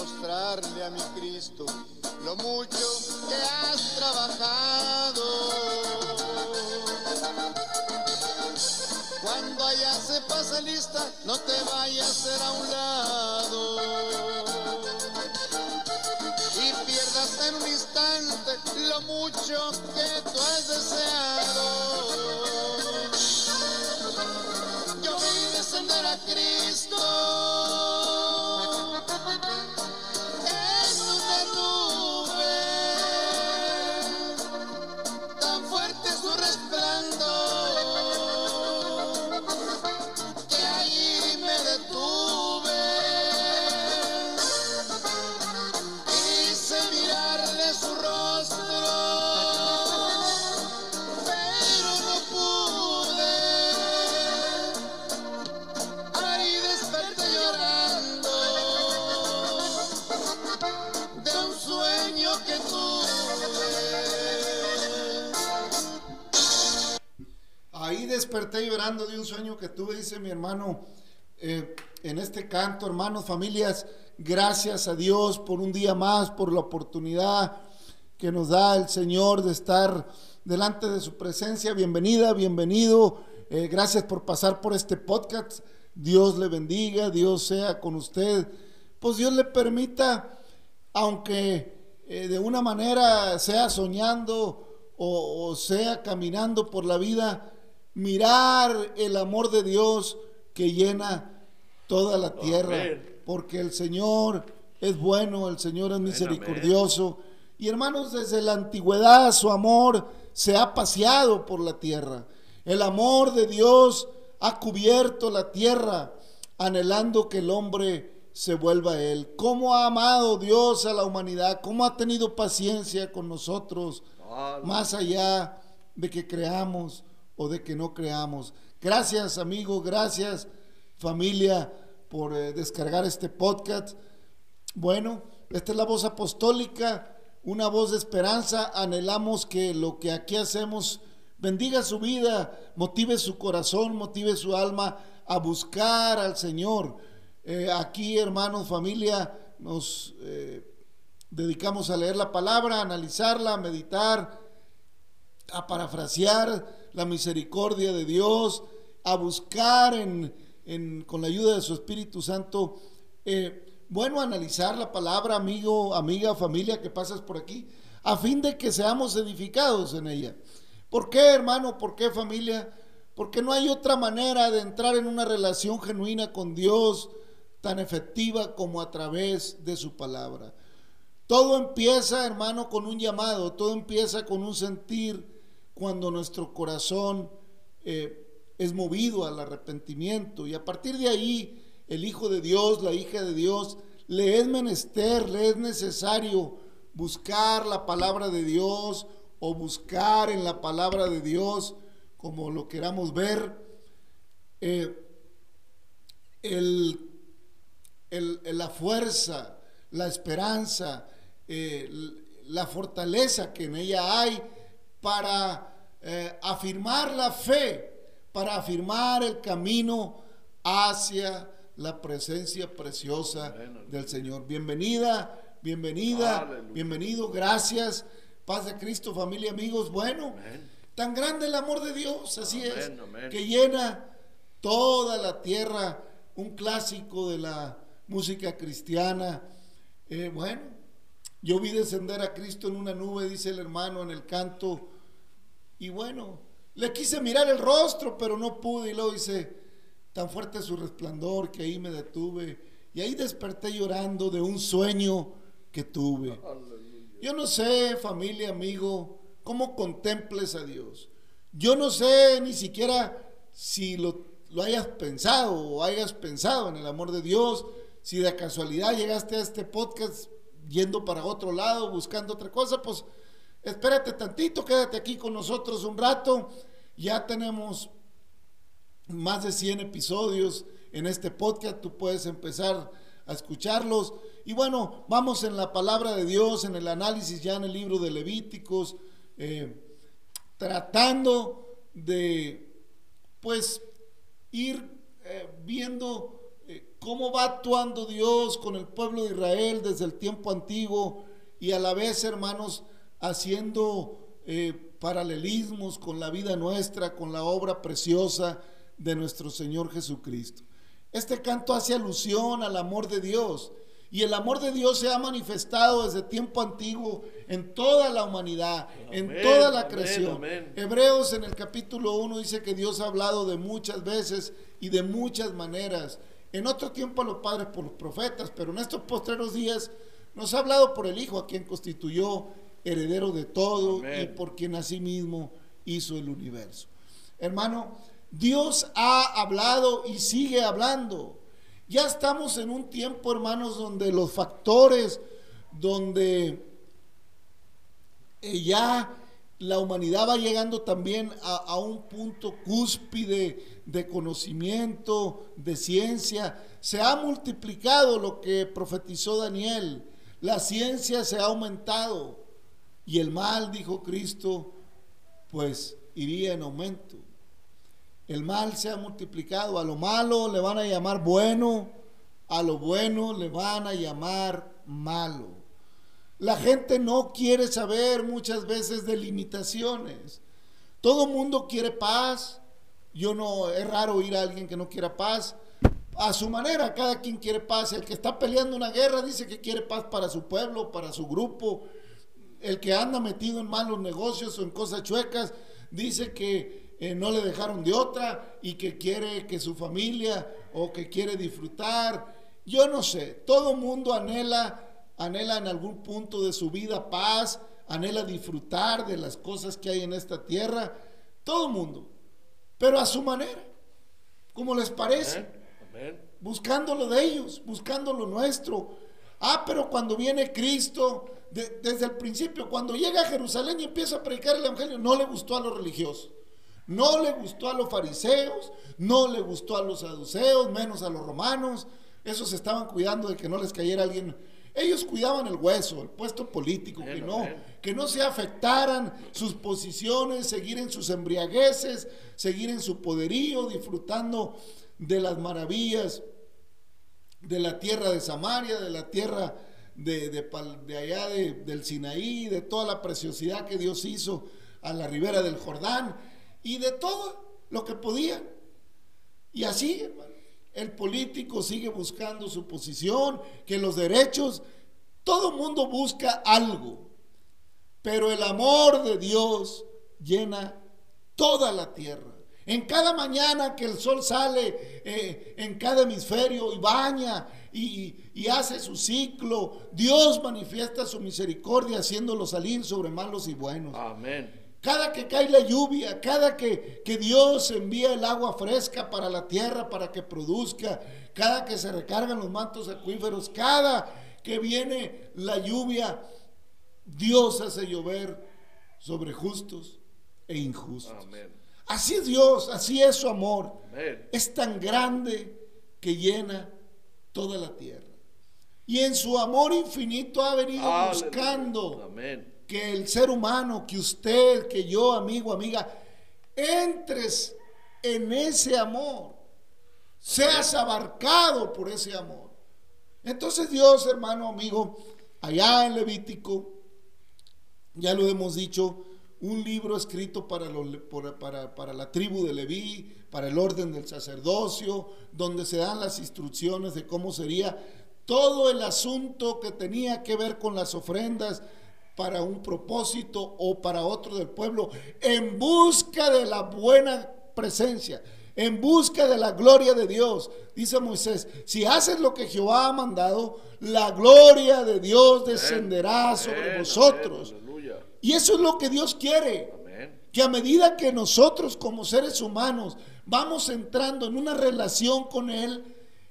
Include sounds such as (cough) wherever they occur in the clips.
y demostrarle a mi Cristo lo mucho que has trabajado. Cuando allá se pase lista, no te vayas a hacer a un lado y pierdas en un instante lo mucho que tú has deseado. Yo vi descender a Cristo que. Ahí desperté llorando de un sueño que tuve, dice mi hermano, eh, en este canto, hermanos, familias, gracias a Dios por un día más, por la oportunidad que nos da el Señor de estar delante de su presencia. Bienvenida, bienvenido. Eh, gracias por pasar por este podcast. Dios le bendiga, Dios sea con usted. Pues Dios le permita, aunque eh, de una manera sea soñando o, o sea caminando por la vida, mirar el amor de Dios que llena toda la tierra, Amén. porque el Señor es bueno, el Señor es misericordioso. Y hermanos, desde la antigüedad su amor se ha paseado por la tierra. El amor de Dios ha cubierto la tierra, anhelando que el hombre se vuelva a Él. ¿Cómo ha amado Dios a la humanidad? ¿Cómo ha tenido paciencia con nosotros? Más allá de que creamos o de que no creamos. Gracias, amigo, gracias, familia, por eh, descargar este podcast. Bueno, esta es la voz apostólica, una voz de esperanza. Anhelamos que lo que aquí hacemos bendiga su vida, motive su corazón, motive su alma a buscar al Señor. Eh, aquí, hermanos, familia, nos eh, dedicamos a leer la palabra, a analizarla, a meditar, a parafrasear la misericordia de Dios, a buscar con la ayuda de su Espíritu Santo, eh, bueno, analizar la palabra, amigo, amiga, familia que pasas por aquí, a fin de que seamos edificados en ella. ¿Por qué, hermano? ¿Por qué, familia? Porque no hay otra manera de entrar en una relación genuina con Dios tan efectiva como a través de su palabra. Todo empieza, hermano, con un llamado, todo empieza con un sentir cuando nuestro corazón eh, es movido al arrepentimiento y a partir de ahí el Hijo de Dios, la hija de Dios, le es menester, le es necesario buscar la palabra de Dios o buscar en la palabra de Dios, como lo queramos ver, eh, la fuerza, la esperanza, eh, la fortaleza que en ella hay para eh, afirmar la fe, para afirmar el camino hacia la presencia preciosa del Señor. Bienvenida, bienvenida, bienvenido, gracias. Paz de Cristo, familia, amigos. Bueno, tan grande el amor de Dios, así es, que llena toda la tierra, un clásico de la música cristiana. Eh, bueno, yo vi descender a Cristo en una nube, dice el hermano en el canto, y bueno, le quise mirar el rostro, pero no pude, y luego dice, tan fuerte su resplandor que ahí me detuve, y ahí desperté llorando de un sueño que tuve. Yo no sé, familia, amigo, cómo contemples a Dios. Yo no sé ni siquiera si lo, hayas pensado o hayas pensado en el amor de Dios, si de casualidad llegaste a este podcast yendo para otro lado, buscando otra cosa, pues espérate tantito, quédate aquí con nosotros un rato. Ya tenemos más de 100 episodios en este podcast, tú puedes empezar a escucharlos. Y bueno, vamos en la palabra de Dios, en el análisis ya en el libro de Levíticos, eh, tratando de, pues, ir eh, viendo cómo va actuando Dios con el pueblo de Israel desde el tiempo antiguo y a la vez, hermanos, haciendo paralelismos con la vida nuestra, con la obra preciosa de nuestro Señor Jesucristo. Este canto hace alusión al amor de Dios. Y el amor de Dios se ha manifestado desde tiempo antiguo en toda la humanidad, en toda la creación. Hebreos en el capítulo 1 dice que Dios ha hablado de muchas veces y de muchas maneras. En otro tiempo a los padres por los profetas, pero en estos postreros días nos ha hablado por el Hijo, a quien constituyó heredero de todo y por quien asimismo hizo el universo. Hermano, Dios ha hablado y sigue hablando. Ya estamos en un tiempo, hermanos, donde los factores, donde eh, ya la humanidad va llegando también a, un punto cúspide de conocimiento, de ciencia. Se ha multiplicado lo que profetizó Daniel. La ciencia se ha aumentado. Y el mal, dijo Cristo, pues iría en aumento. El mal se ha multiplicado. A lo malo le van a llamar bueno, a lo bueno le van a llamar malo. La gente no quiere saber muchas veces de limitaciones. Todo mundo quiere paz. Yo no, es raro oír a alguien que no quiera paz. A su manera, cada quien quiere paz. El que está peleando una guerra dice que quiere paz para su pueblo, para su grupo. El que anda metido en malos negocios o en cosas chuecas dice que eh, no le dejaron de otra y que quiere que su familia o que quiere disfrutar. Yo no sé, todo mundo anhela, anhela en algún punto de su vida paz, anhela disfrutar de las cosas que hay en esta tierra, todo mundo, pero a su manera, como les parece, buscando lo de ellos, buscando lo nuestro. Ah, pero cuando viene Cristo, desde el principio, cuando llega a Jerusalén y empieza a predicar el Evangelio, no le gustó a los religiosos. No le gustó a los fariseos, no le gustó a los saduceos, menos a los romanos. Esos estaban cuidando de que no les cayera alguien. Ellos cuidaban el hueso, el puesto político, que no, que no se afectaran sus posiciones, seguir en sus embriagueces, seguir en su poderío, disfrutando de las maravillas de la tierra de Samaria, de la tierra de, de allá del Sinaí, de toda la preciosidad que Dios hizo a la ribera del Jordán y de todo lo que podía. Y así, el político sigue buscando su posición, que los derechos, todo mundo busca algo, pero el amor de Dios llena toda la tierra. En cada mañana que el sol sale eh, en cada hemisferio y baña y, y, hace su ciclo, Dios manifiesta su misericordia haciéndolo salir sobre malos y buenos. Amén. Cada que cae la lluvia, cada que, que, Dios envía el agua fresca para la tierra para que produzca, cada que se recargan los mantos acuíferos, cada que viene la lluvia Dios hace llover sobre justos e injustos. Así es Dios, así es su amor. Es tan grande que llena toda la tierra. Y en su amor infinito ha venido buscando que el ser humano, que usted, que yo, amigo, amiga, entres en ese amor, seas abarcado por ese amor. Entonces Dios, hermano, amigo, allá en Levítico, ya lo hemos dicho, un libro escrito para, para, para, la tribu de Leví, para el orden del sacerdocio, donde se dan las instrucciones de cómo sería todo el asunto que tenía que ver con las ofrendas para un propósito o para otro del pueblo, en busca de la buena presencia, en busca de la gloria de Dios. Dice Moisés, si haces lo que Jehová ha mandado, la gloria de Dios descenderá sobre vosotros. y eso es lo que Dios quiere. Que a medida que nosotros como seres humanos vamos entrando en una relación con Él,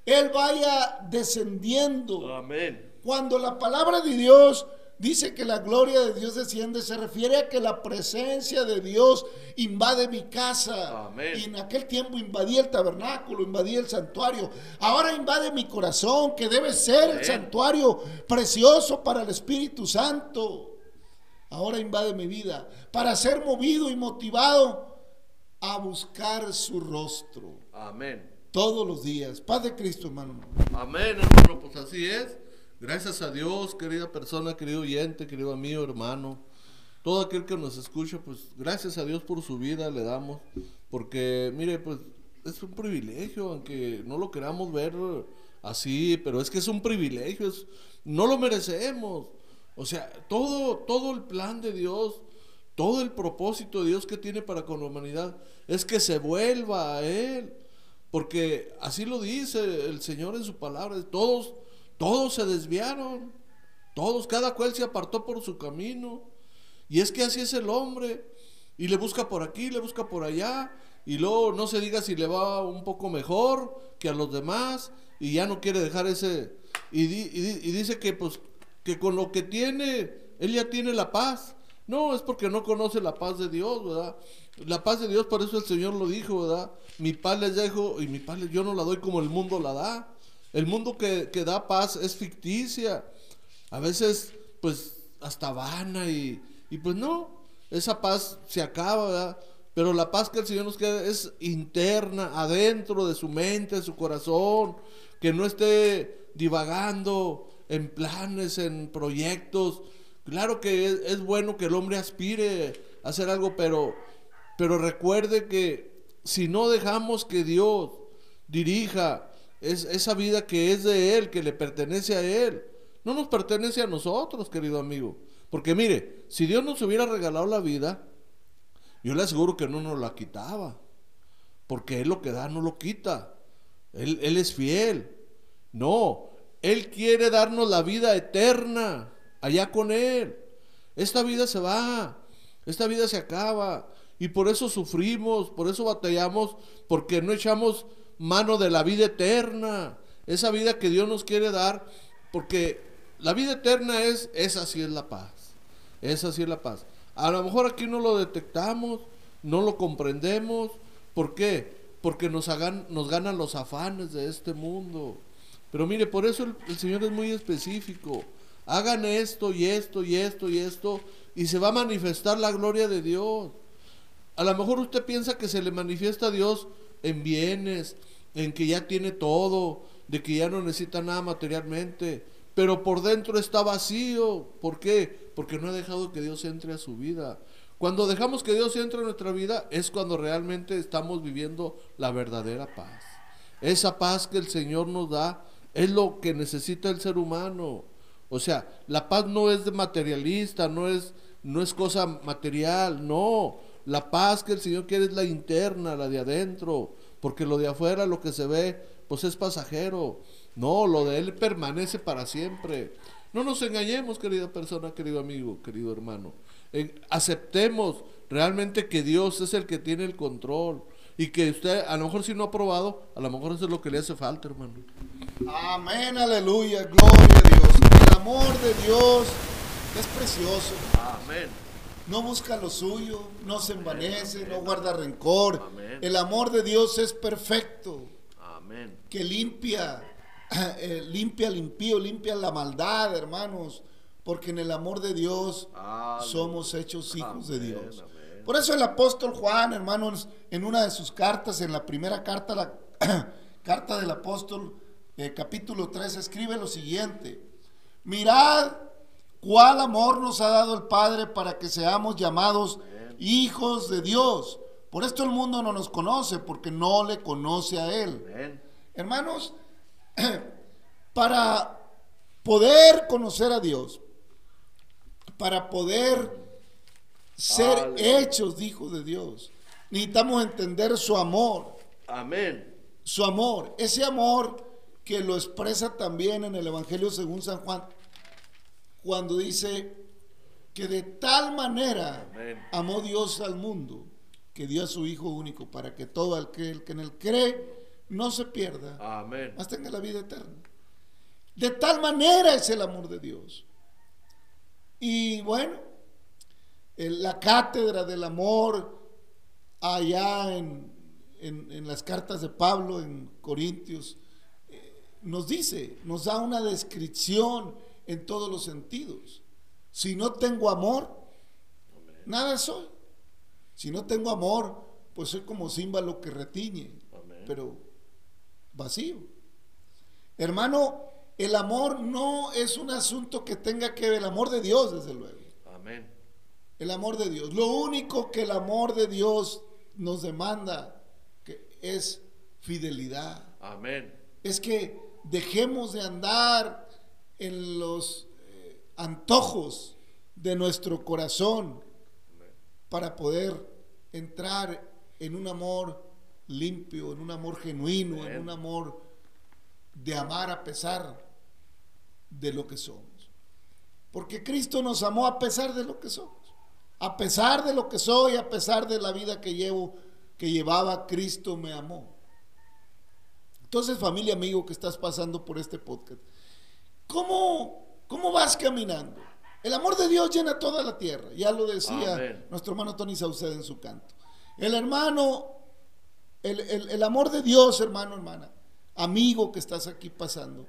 él vaya descendiendo. Amén. Cuando la palabra de Dios dice que la gloria de Dios desciende, se refiere a que la presencia de Dios invade mi casa. Amén. Y en aquel tiempo invadía el tabernáculo, invadía el santuario. Ahora invade mi corazón, que debe ser el santuario precioso para el Espíritu Santo. Ahora invade mi vida para ser movido y motivado a buscar su rostro. Amén todos los días. Paz de Cristo, hermano. Amén, hermano, pues así es. Gracias a Dios, querida persona, querido oyente, querido amigo, hermano. Todo aquel que nos escucha, pues gracias a Dios por su vida le damos. Porque, mire, pues es un privilegio, aunque no lo queramos ver así, pero es que es un privilegio, no lo merecemos. O sea, todo, todo el plan de Dios, todo el propósito de Dios que tiene para con la humanidad es que se vuelva a Él. Porque así lo dice el Señor en su palabra. Todos, todos se desviaron. Todos, cada cual se apartó por su camino. Y es que así es el hombre. Y le busca por aquí, le busca por allá. Y luego no se diga si le va un poco mejor que a los demás. Y ya no quiere dejar ese. Y, dice que pues que con lo que tiene, él ya tiene la paz. No, es porque no conoce la paz de Dios, ¿verdad? La paz de Dios, por eso el Señor lo dijo, ¿verdad? Mi paz les dejo y mi paz yo no la doy como el mundo la da. El mundo que, da paz es ficticia. A veces, pues, hasta vana y, y pues no, esa paz se acaba, ¿verdad? Pero la paz que el Señor nos queda es interna, adentro de su mente, de su corazón, que no esté divagando en planes, en proyectos. Claro que es, es bueno que el hombre aspire a hacer algo, pero pero recuerde que si no dejamos que Dios dirija esa vida que es de Él, que le pertenece a Él, no nos pertenece a nosotros, querido amigo. Porque mire, si Dios nos hubiera regalado la vida, yo le aseguro que no nos la quitaba. Porque Él lo que da no lo quita. Él, él es fiel. No, Él quiere darnos la vida eterna allá con Él. Esta vida se va, esta vida se acaba. Y por eso sufrimos, por eso batallamos, porque no echamos mano de la vida eterna, esa vida que Dios nos quiere dar, porque la vida eterna es, esa sí es la paz, esa sí es la paz. A lo mejor aquí no lo detectamos, no lo comprendemos, ¿por qué? Porque nos, hagan, nos ganan los afanes de este mundo. Pero mire, por eso el, el Señor es muy específico. Hagan esto y esto y esto y esto y se va a manifestar la gloria de Dios. A lo mejor usted piensa que se le manifiesta a Dios en bienes, en que ya tiene todo, de que ya no necesita nada materialmente, pero por dentro está vacío. ¿Por qué? Porque no ha dejado que Dios entre a su vida. Cuando dejamos que Dios entre a nuestra vida es cuando realmente estamos viviendo la verdadera paz. Esa paz que el Señor nos da es lo que necesita el ser humano. O sea, la paz no es de materialista, no es, no es cosa material, no. La paz que el Señor quiere es la interna, la de adentro, porque lo de afuera, lo que se ve, pues es pasajero. No, lo de Él permanece para siempre. No nos engañemos, querida persona, querido amigo, querido hermano. aceptemos realmente que Dios es el que tiene el control y que usted, a lo mejor si no ha probado, a lo mejor eso es lo que le hace falta, hermano. Amén, aleluya, gloria a Dios. El amor de Dios es precioso. Amén. No busca lo suyo, no se envanece, no guarda rencor. Amén. El amor de Dios es perfecto, Amén. que limpia, (laughs) eh, limpia al impío, limpia la maldad, hermanos, porque en el amor de Dios somos hechos hijos de Dios. Por eso el apóstol Juan, hermanos, en una de sus cartas, en la primera carta, la (clears throat) carta del apóstol, eh, capítulo 3, escribe lo siguiente. Mirad cuál amor nos ha dado el Padre para que seamos llamados hijos de Dios. Por esto el mundo no nos conoce, porque no le conoce a Él. Hermanos, (clears throat) para poder conocer a Dios, para poder ser Aleluya. hechos hijos de Dios, necesitamos entender su amor, Amén. su amor, ese amor que lo expresa también en el Evangelio según San Juan, cuando dice que de tal manera Amén. amó Dios al mundo, que dio a su Hijo único, para que todo el que, en él cree no se pierda, Amén. más tenga la vida eterna. De tal manera es el amor de Dios. Y bueno, la cátedra del amor allá en, en- en las cartas de Pablo en Corintios eh, nos dice, nos da una descripción en todos los sentidos. Si no tengo amor, nada soy. Si no tengo amor, pues soy como címbalo que retiñe, pero vacío. Hermano, el amor no es un asunto que tenga que ver, el amor de Dios, desde luego. Amén. El amor de Dios. Lo único que el amor de Dios nos demanda que es fidelidad. Amén. Es que dejemos de andar en los eh, antojos de nuestro corazón para poder entrar en un amor limpio, en un amor genuino, en un amor de amar a pesar de lo que somos. Porque Cristo nos amó a pesar de lo que somos. A pesar de lo que soy, a pesar de la vida que llevo, que llevaba, Cristo me amó. Entonces, familia, amigo, que estás pasando por este podcast, ¿cómo, cómo vas caminando? El amor de Dios llena toda la tierra, ya lo decía Amén. nuestro hermano Tony Sauceda en su canto. El hermano, el, el- el amor de Dios, hermano, hermana, amigo que estás aquí pasando,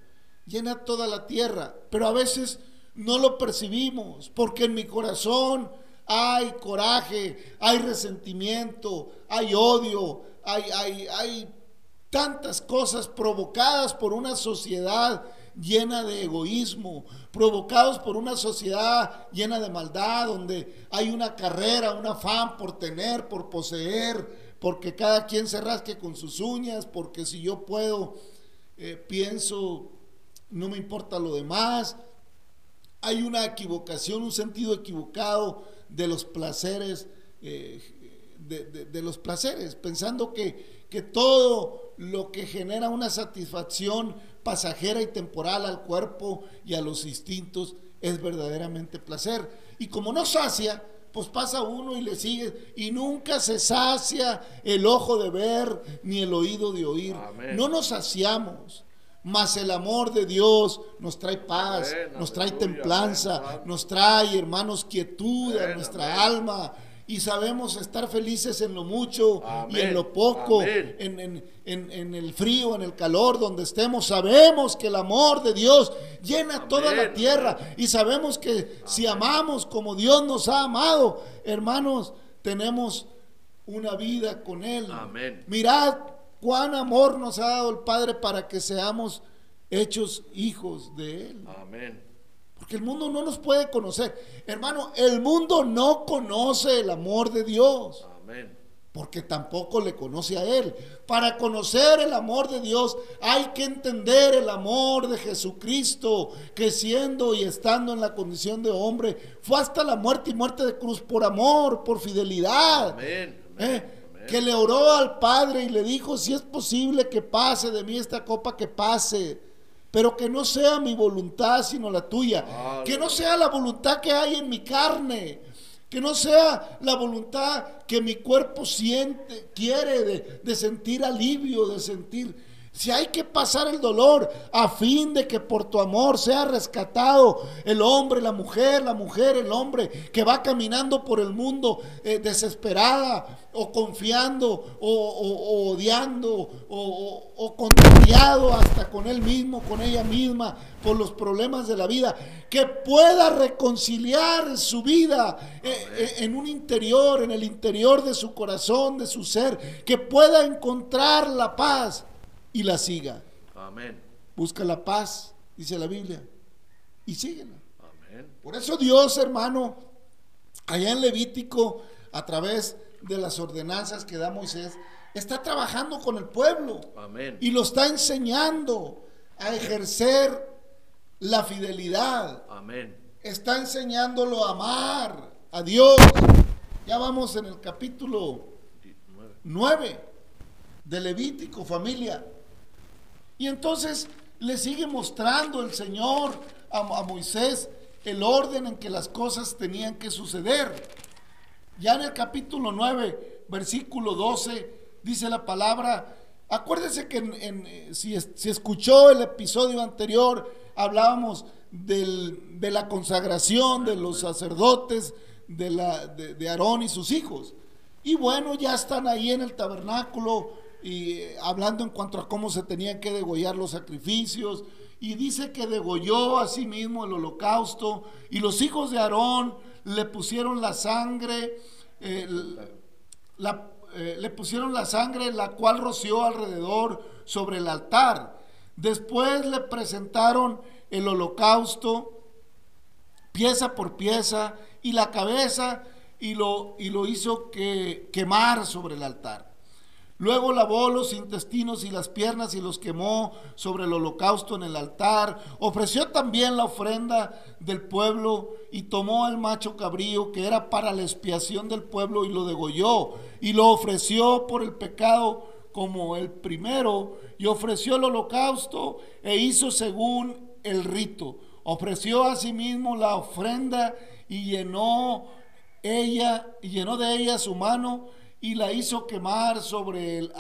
llena toda la tierra, pero a veces no lo percibimos, porque en mi corazón hay coraje, hay resentimiento, hay odio, hay, hay, hay tantas cosas provocadas por una sociedad llena de egoísmo, provocados por una sociedad llena de maldad, donde hay una carrera, un afán por tener, por poseer, porque cada quien se rasque con sus uñas, porque si yo puedo, eh, pienso, no me importa lo demás. Hay una equivocación, un sentido equivocado de los placeres, eh, de, de- los placeres, pensando que, que todo lo que genera una satisfacción pasajera y temporal al cuerpo y a los instintos es verdaderamente placer. Y como no sacia, pues pasa uno y le sigue y nunca se sacia el ojo de ver ni el oído de oír. Amén. No nos saciamos. Mas el amor de Dios nos trae paz, Amén, nos trae aleluya, templanza, amén. nos trae, hermanos, quietud a nuestra alma. Y sabemos estar felices en lo mucho y en lo poco, en, en- en- en el frío, en el calor, donde estemos. Sabemos que el amor de Dios llena toda la tierra. Y sabemos que si amamos como Dios nos ha amado, hermanos, tenemos una vida con Él. Amén. Mirad cuán amor nos ha dado el Padre para que seamos hechos hijos de Él. Amén. Porque el mundo no nos puede conocer. Hermano, el mundo no conoce el amor de Dios. Amén. Porque tampoco le conoce a Él. Para conocer el amor de Dios hay que entender el amor de Jesucristo, que siendo y estando en la condición de hombre, fue hasta la muerte y muerte de cruz por amor, por fidelidad. Amén. ¿eh? Amén. que le oró al Padre y le dijo, si es posible que pase de mí esta copa, que pase, pero que no sea mi voluntad, sino la tuya, Aleluya. que no sea la voluntad que hay en mi carne, que no sea la voluntad que mi cuerpo siente, quiere de, de sentir alivio, de sentir, Si hay que pasar el dolor a fin de que por tu amor sea rescatado el hombre, la mujer, la mujer, el hombre que va caminando por el mundo eh, desesperada o confiando o, odiando o, o, contrariado hasta con él mismo, con ella misma, por los problemas de la vida, que pueda reconciliar su vida eh, eh, en un interior, en el interior de su corazón, de su ser, que pueda encontrar la paz y la siga. Amén. Busca la paz, dice la Biblia, y síguela. Amén. Por eso Dios, hermano, allá en Levítico, a través de las ordenanzas que da Moisés, está trabajando con el pueblo. Amén. Y lo está enseñando a ejercer la fidelidad. Amén. Está enseñándolo a amar a Dios. Ya vamos en el capítulo 9 de Levítico, familia. Y entonces le sigue mostrando el Señor a, Moisés el orden en que las cosas tenían que suceder. Ya en el capítulo 9, versículo 12, dice la palabra, acuérdese que en, si, si, escuchó el episodio anterior, hablábamos de la consagración de los sacerdotes, de, de Aarón y sus hijos. Y bueno, ya están ahí en el tabernáculo y eh, hablando en cuanto a cómo se tenían que degollar los sacrificios, y dice que degolló a sí mismo el holocausto, y los hijos de Aarón le pusieron la sangre, eh, eh, le pusieron la sangre, la cual roció alrededor sobre el altar. Después le presentaron el holocausto, pieza por pieza, y la cabeza, y lo, y lo hizo que, quemar sobre el altar. Luego lavó los intestinos y las piernas y los quemó sobre el holocausto en el altar. Ofreció también la ofrenda del pueblo y tomó el macho cabrío que era para la expiación del pueblo y lo degolló y lo ofreció por el pecado como el primero y ofreció el holocausto e hizo según el rito. Ofreció asimismo la ofrenda y llenó ella y llenó de ella su mano y la hizo quemar sobre el,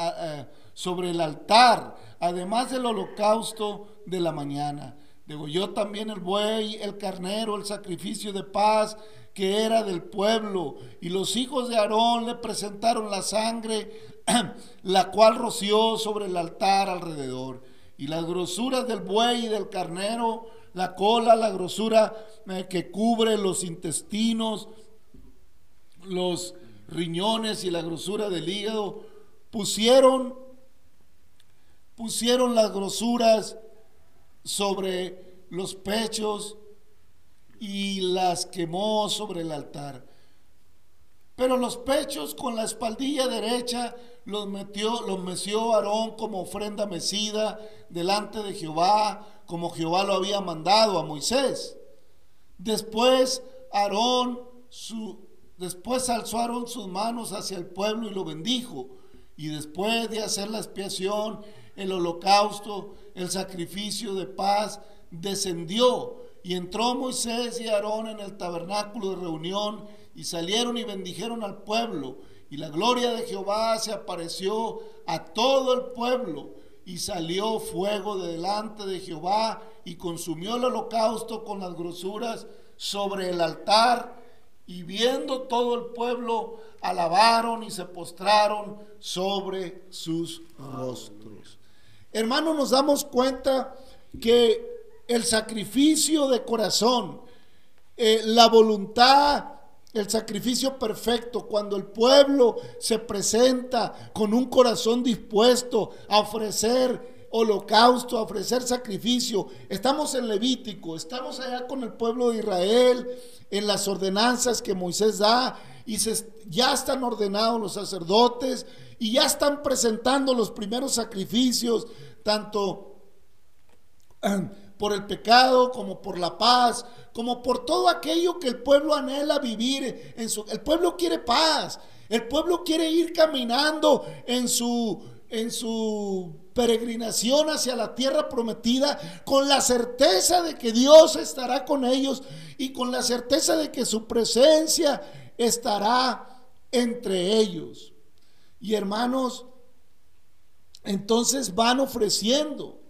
sobre el altar, además del holocausto de la mañana. Degolló también el buey, el carnero, el sacrificio de paz que era del pueblo. Y los hijos de Aarón le presentaron la sangre, (clears throat) la cual roció sobre el altar alrededor. Y las grosuras del buey y del carnero, la cola, la grosura eh, que cubre los intestinos, los riñones y la grosura del hígado, pusieron, pusieron las grosuras sobre los pechos y las quemó sobre el altar. Pero los pechos con la espaldilla derecha los metió, los meció Aarón como ofrenda mecida delante de Jehová, como Jehová lo había mandado a Moisés. Después Aarón su, Después alzaron sus manos hacia el pueblo y lo bendijo. Y después de hacer la expiación, el holocausto, el sacrificio de paz, descendió. Y entró Moisés y Aarón en el tabernáculo de reunión y salieron y bendijeron al pueblo. Y la gloria de Jehová se apareció a todo el pueblo. Y salió fuego de delante de Jehová y consumió el holocausto con las grosuras sobre el altar y viendo todo el pueblo, alabaron y se postraron sobre sus rostros. Hermanos, nos damos cuenta que el sacrificio de corazón, eh, la voluntad, el sacrificio perfecto, cuando el pueblo se presenta con un corazón dispuesto a ofrecer holocausto, ofrecer sacrificio. Estamos en Levítico, estamos allá con el pueblo de Israel, en las ordenanzas que Moisés da y ya están ordenados los sacerdotes y ya están presentando los primeros sacrificios, tanto (clears throat) por el pecado como por la paz, como por todo aquello que el pueblo anhela vivir. En su, el pueblo quiere paz, el pueblo quiere ir caminando en su, en su peregrinación hacia la tierra prometida con la certeza de que Dios estará con ellos y con la certeza de que su presencia estará entre ellos. Y hermanos, entonces van ofreciendo.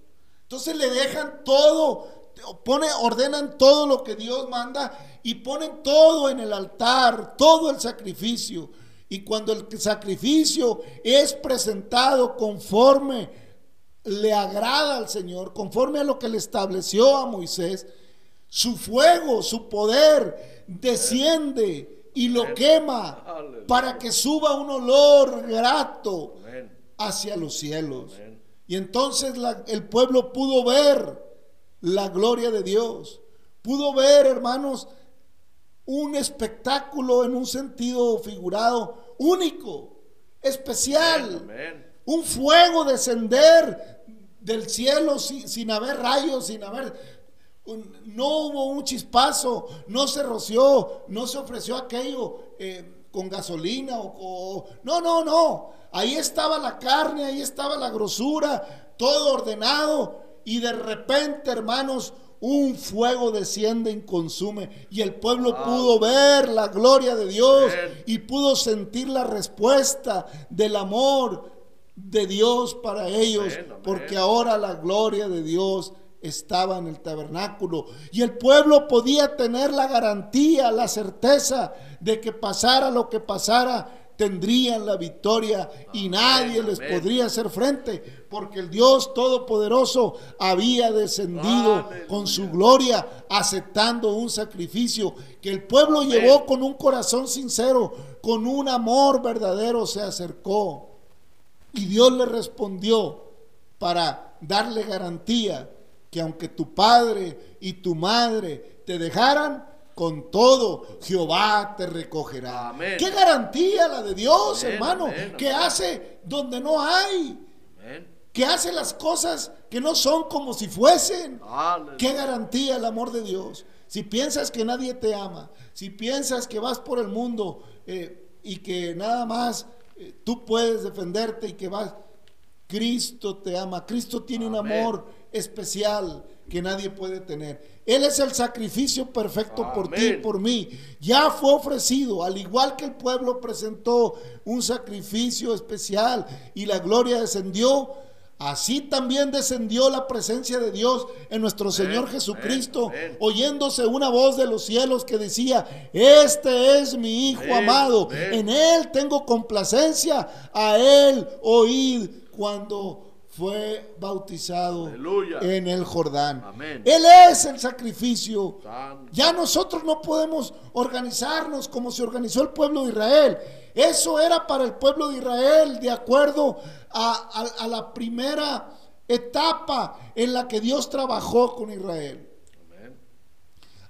Entonces le dejan todo, pone, ordenan todo lo que Dios manda y ponen todo en el altar, todo el sacrificio. Y cuando el sacrificio es presentado conforme le agrada al Señor, conforme a lo que le estableció a Moisés, su fuego, su poder desciende y lo quema para que suba un olor grato hacia los cielos. Y entonces el pueblo pudo ver la gloria de Dios. Pudo ver, hermanos, un espectáculo en un sentido figurado único, especial. Un fuego descender del cielo sin, haber rayos, sin haber... No hubo un chispazo, no se roció, no se ofreció aquello eh, con gasolina o, No, no, no. Ahí estaba la carne, ahí estaba la grosura, todo ordenado. Y de repente, hermanos, un fuego desciende y consume. Y el pueblo pudo ver la gloria de Dios y pudo sentir la respuesta del amor de Dios para ellos, porque ahora la gloria de Dios estaba en el tabernáculo. Y el pueblo podía tener la garantía, la certeza de que pasara lo que pasara, tendrían la victoria y nadie les podría hacer frente, porque el Dios Todopoderoso había descendido con su gloria, aceptando un sacrificio que el pueblo llevó con un corazón sincero, con un amor verdadero, se acercó. Y Dios le respondió para darle garantía que aunque tu padre y tu madre te dejaran, con todo Jehová te recogerá. Qué garantía la de Dios, hermano, que hace donde no hay. Que hace las cosas que no son como si fuesen. Qué garantía el amor de Dios. Si piensas que nadie te ama, si piensas que vas por el mundo eh, y que nada más eh, tú puedes defenderte y que vas, Cristo te ama. Cristo tiene un amor especial que nadie puede tener. Él es el sacrificio perfecto por ti y por mí. Ya fue ofrecido, al igual que el pueblo presentó un sacrificio especial y la gloria descendió. Así también descendió la presencia de Dios en nuestro Señor Jesucristo, oyéndose una voz de los cielos que decía, este es mi Hijo amado, en Él tengo complacencia, a Él oíd cuando fue bautizado en el Jordán. Él es el sacrificio. Ya nosotros no podemos organizarnos como se organizó el pueblo de Israel. Eso era para el pueblo de Israel de acuerdo a, la primera etapa en la que Dios trabajó con Israel.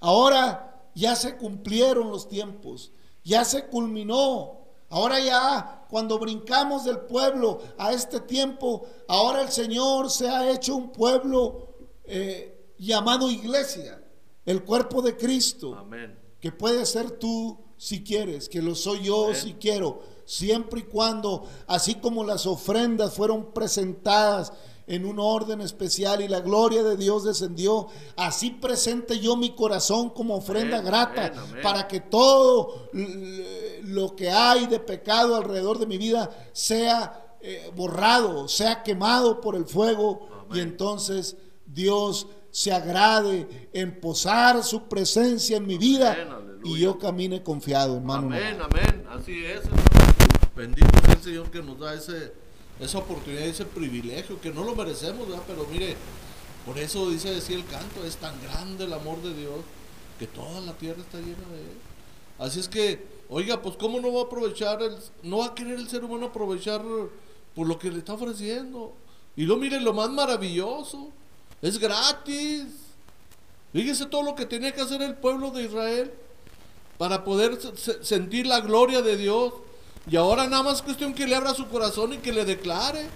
Ahora ya se cumplieron los tiempos, ya se culminó. Ahora ya cuando brincamos del pueblo a este tiempo, ahora el Señor se ha hecho un pueblo eh, llamado iglesia, el cuerpo de Cristo, Amén. que puede ser tú si quieres, que lo soy yo si quiero, siempre y cuando, así como las ofrendas fueron presentadas en un orden especial y la gloria de Dios descendió. Así presente yo mi corazón como ofrenda grata para que todo lo que hay de pecado alrededor de mi vida sea eh, borrado, sea quemado por el fuego y entonces Dios se agrade en posar su presencia en mi vida y yo camine confiado, hermano. Amén, amén. Así es. Bendito sea el Señor que nos da ese esa oportunidad, ese privilegio, que no lo merecemos, ¿verdad? Pero mire, por eso dice decir el canto, es tan grande el amor de Dios que toda la tierra está llena de él. Así es que, oiga, pues cómo no va a aprovechar, el, no va a querer el ser humano aprovechar por lo que le está ofreciendo. Y lo mire, lo más maravilloso, es gratis. Fíjese todo lo que tenía que hacer el pueblo de Israel para poder sentir la gloria de Dios y ahora nada más es cuestión que le abra su corazón y que le declare,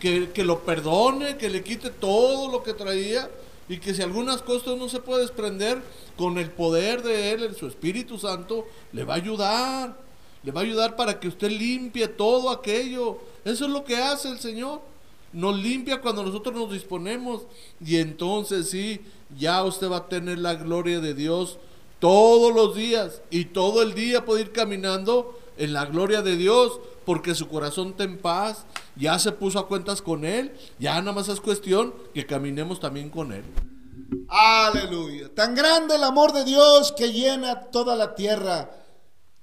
que, lo perdone, que le quite todo lo que traía y que si algunas cosas no se puede desprender, con el poder de Él, en su Espíritu Santo, le va a ayudar. Le va a ayudar para que usted limpie todo aquello. Eso es lo que hace el Señor. Nos limpia cuando nosotros nos disponemos. Y entonces sí, ya usted va a tener la gloria de Dios todos los días. Y todo el día puede ir caminando en la gloria de Dios, porque su corazón está en paz, ya se puso a cuentas con Él, ya nada más es cuestión que caminemos también con Él. Aleluya. Tan grande el amor de Dios que llena toda la tierra,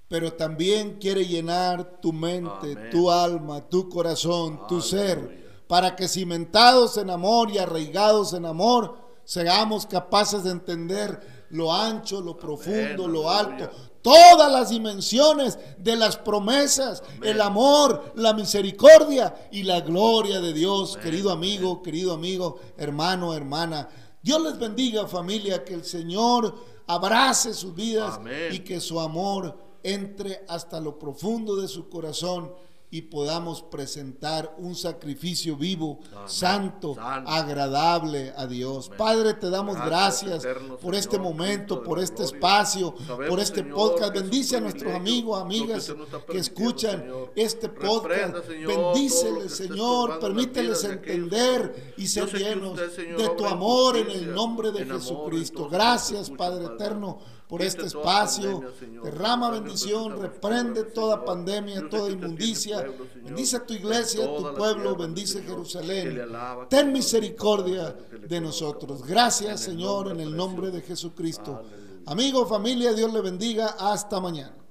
pero también quiere llenar tu mente, Amén. tu alma, tu corazón, tu ser, para que cimentados en amor y arraigados en amor, seamos capaces de entender lo ancho, lo profundo, lo alto, todas las dimensiones de las promesas, el amor, la misericordia y la gloria de Dios, querido amigo, querido amigo, hermano, hermana. Dios les bendiga familia, que el Señor abrace sus vidas y que su amor entre hasta lo profundo de su corazón y podamos presentar un sacrificio vivo, santo, Santo. agradable a Dios. Padre, te damos Gracias, gracias, eterno por Señor, este momento, por este gloria. espacio, Sabemos, por este Señor, podcast. Bendice a nuestros amigos, que amigas que escuchan Señor. este podcast. Bendíceles, Señor, permíteles entender y ser llenos de tu amor en el nombre de Jesucristo. Gracias, Padre. eterno, por este espacio. pandemia. Derrama bendición, reprende toda pandemia, toda inmundicia. Bendice a tu iglesia, a tu pueblo, bendice Jerusalén. Ten misericordia de nosotros. Gracias, Señor, en el nombre de. Jesucristo. Amigo, familia, Dios le bendiga. Hasta mañana.